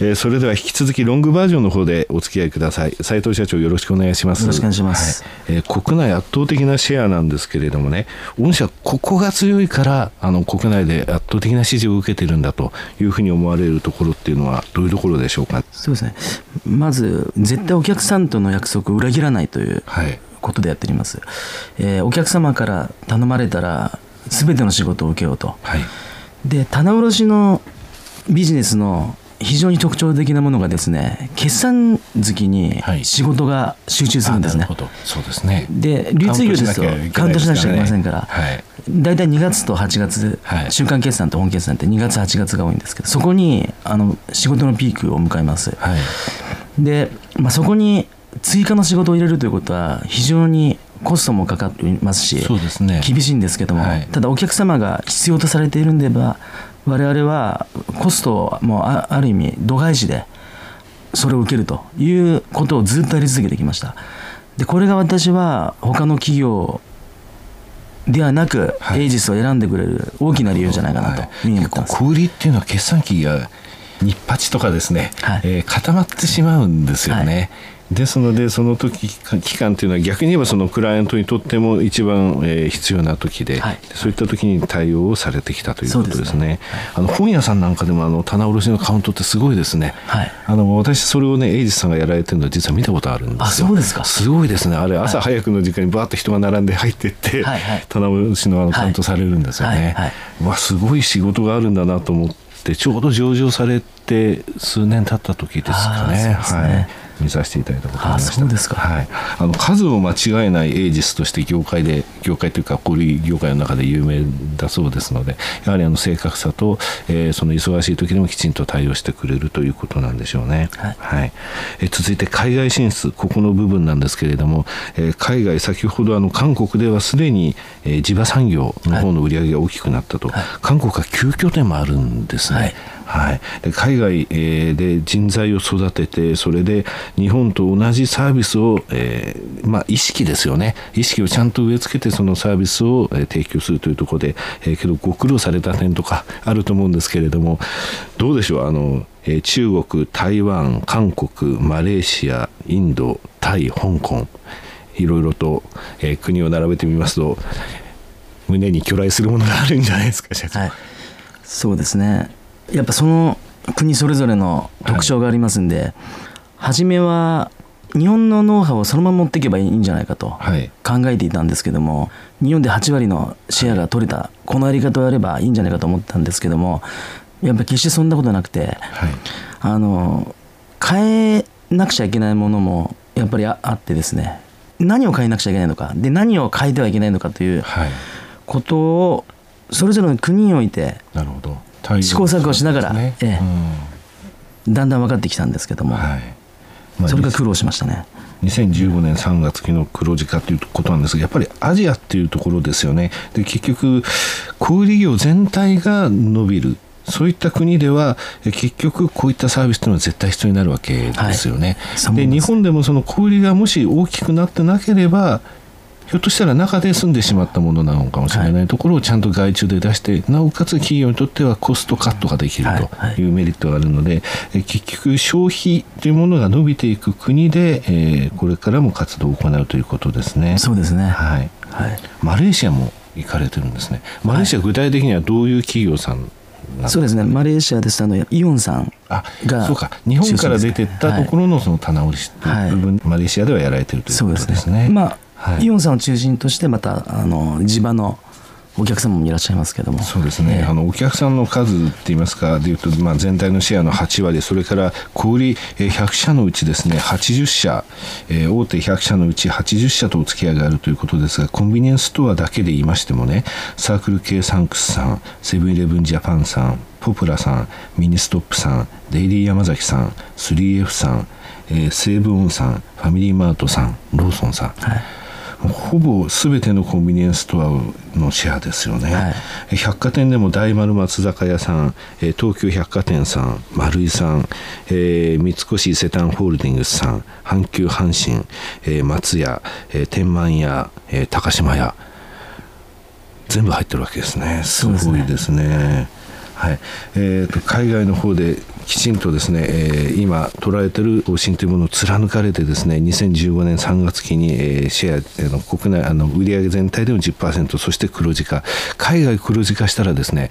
えー、それでは引き続きロングバージョンの方でお付き合いください。斉藤社長よろしくお願いします。よろしくお願いします、はい、えー、国内圧倒的なシェアなんですけれどもね御社ここが強いからあの国内で圧倒的な支持を受けてるんだというふうに思われるところっていうのはどういうところでしょうか？そうですね。まず絶対お客さんとの約束を裏切らないということでやっております、はい、えー、お客様から頼まれたら全ての仕事を受けようと、はい、で棚卸のビジネスの非常に特徴的なものがですね決算月に仕事が集中するんですね。はい、そうですね。で流通業ですとカウントしなくちゃいけませんから、はい、大体2月と8月、はい、週間決算と本決算って2月8月が多いんですけどそこにあの仕事のピークを迎えます。はい、で、まあ、そこに追加の仕事を入れるということは非常にコストもかかっていますしそうです、ね、厳しいんですけども、はい、ただお客様が必要とされているんでば我々はコストもあある意味度外視でそれを受けるということをずっとやり続けてきました。でこれが私は他の企業ではなく、はい、エイジスを選んでくれる大きな理由じゃないかなとい。うに思ってます、小売りっていうのは決算期が日八とかですね、はい、えー、固まってしまうんですよね、はいですのでその時期間というのは逆に言えばそのクライアントにとっても一番、えー、必要な時で、はい、そういった時に対応をされてきたということですね。すねあの本屋さんなんかでもあの棚卸のカウントってすごいですね。はい、あの私それをねエイジさんがやられてるの実は見たことあるんですよ。そうですか。すごいですね。あれ朝早くの時間にバーッと人が並んで入っていって、はいはい、棚卸のあのカウントされるんですよね。はいはい、わすごい仕事があるんだなと思ってちょうど上場されて数年経った時ですかね。ねはい見させていただいたことがありました。そうですか。はい。あの数を間違えないエイジスとして業界で業界というか小売業界の中で有名だそうですので、やはりあの正確さと、えー、その忙しい時でもきちんと対応してくれるということなんでしょうね。はい。はい、え続いて海外進出ここの部分なんですけれども、えー、海外先ほどあの韓国ではすでに、えー、地場産業の方の売り上げが大きくなったと、はい、韓国は急拠点もあるんですね。はい、で海外、えで人材を育ててそれで日本と同じサービスを、えー、まあ、意識ですよね。意識をちゃんと植え付けてそのサービスを、え提供するというところで、えー、けどご苦労された点とかあると思うんですけれどもどうでしょう？あの、え中国台湾韓国マレーシアインドタイ香港いろいろと、え国を並べてみますと胸に巨来するものがあるんじゃないですか社長。はい、そうですね。やっぱその国それぞれの特徴がありますんで、はい、初めは日本のノウハウをそのまま持っていけばいいんじゃないかと考えていたんですけども、日本で8割のシェアが取れたこのやり方をやればいいんじゃないかと思ったんですけどもやっぱ決してそんなことなくて、はい、あの変えなくちゃいけないものもやっぱりあってですね。何を変えなくちゃいけないのか。で何を変えてはいけないのかということをそれぞれの国においてなるほど試行錯誤しながら、ね。ええ。うん、だんだん分かってきたんですけども、はい。まあ、それが苦労しましたね。2015年3月期の黒字化ということなんですがやっぱりアジアっていうところですよね。で結局小売業全体が伸びる。そういった国では結局こういったサービスというのは絶対必要になるわけですよね。はい、で日本でもその小売がもし大きくなってなければひょっとしたら中で済んでしまったものなのかもしれないところをちゃんと外注で出して、なおかつ企業にとってはコストカットができるというメリットがあるので、結局消費というものが伸びていく国で、えー、これからも活動を行うということですね。そうですね。はい。はい、マレーシアも行かれてるんですね。マレーシア具体的にはどういう企業さんそうですね、マレーシアですとあのイオンさんがそうか日本から出てったところのその棚卸しという部分、はい、マレーシアではやられてるということですね。すねまあはい、イオンさんを中心としてまたあの地場のお客様もいらっしゃいますけども。そうですね、えー、あのお客さんの数っていいますかでいうと、まあ、全体のシェアの8割それから小売100社のうちですね80社、えー、大手100社のうち80社とお付き合いがあるということですがコンビニエンスストアだけで言いましてもねサークル Kサンクスさんセブンイレブンジャパンさんポプラさんミニストップさんデイリーヤマザキさん 3F さん、えー、セーブオンさんファミリーマートさんローソンさん、はいほぼ全てのコンビニエンスストアのシェアですよね、はい、百貨店でも大丸松坂屋さん東急百貨店さん丸井さん、えー、三越伊勢丹ホールディングスさん阪急阪神、えー、松屋、えー、天満屋、えー、高島屋。全部入ってるわけですね。すごいですね。はい。えーと、海外の方できちんとですね、えー、今捉えている方針というものを貫かれてですね2015年3月期に、えー、シェア、えー、の国内あの売上全体での10%そして黒字化。海外黒字化したらですね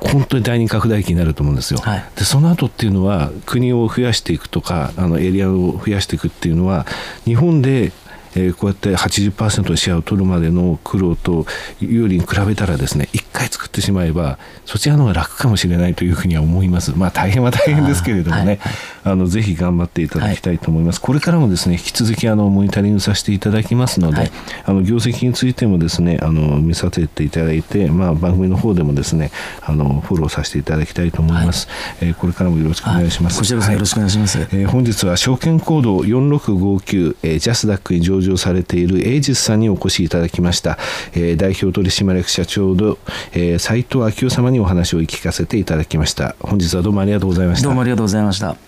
本当に第二拡大期になると思うんですよ、はい、でその後っていうのは国を増やしていくとかあのエリアを増やしていくっていうのは日本でえー、こうやって80%のシェアを取るまでの苦労と有利に比べたらですね1回作ってしまえばそちらの方が楽かもしれないというふうには思います。まあ大変は大変ですけれどもね、あのぜひ頑張っていただきたいと思います、はい、これからもですね引き続きあのモニタリングさせていただきますので、はい、あの業績についてもですねあの見させていただいて、まあ、番組の方でもですねあのフォローさせていただきたいと思います、はい、えー、これからもよろしくお願いします、こちらこそよろしくお願いします、えー、本日は証券コード4659、えー、ジャスダックに上場されているエイジスさんにお越しいただきました、えー、代表取締役社長の、えー、斉藤昭夫様にお話を聞かせていただきました。本日はどうもありがとうございました。どうもありがとうございました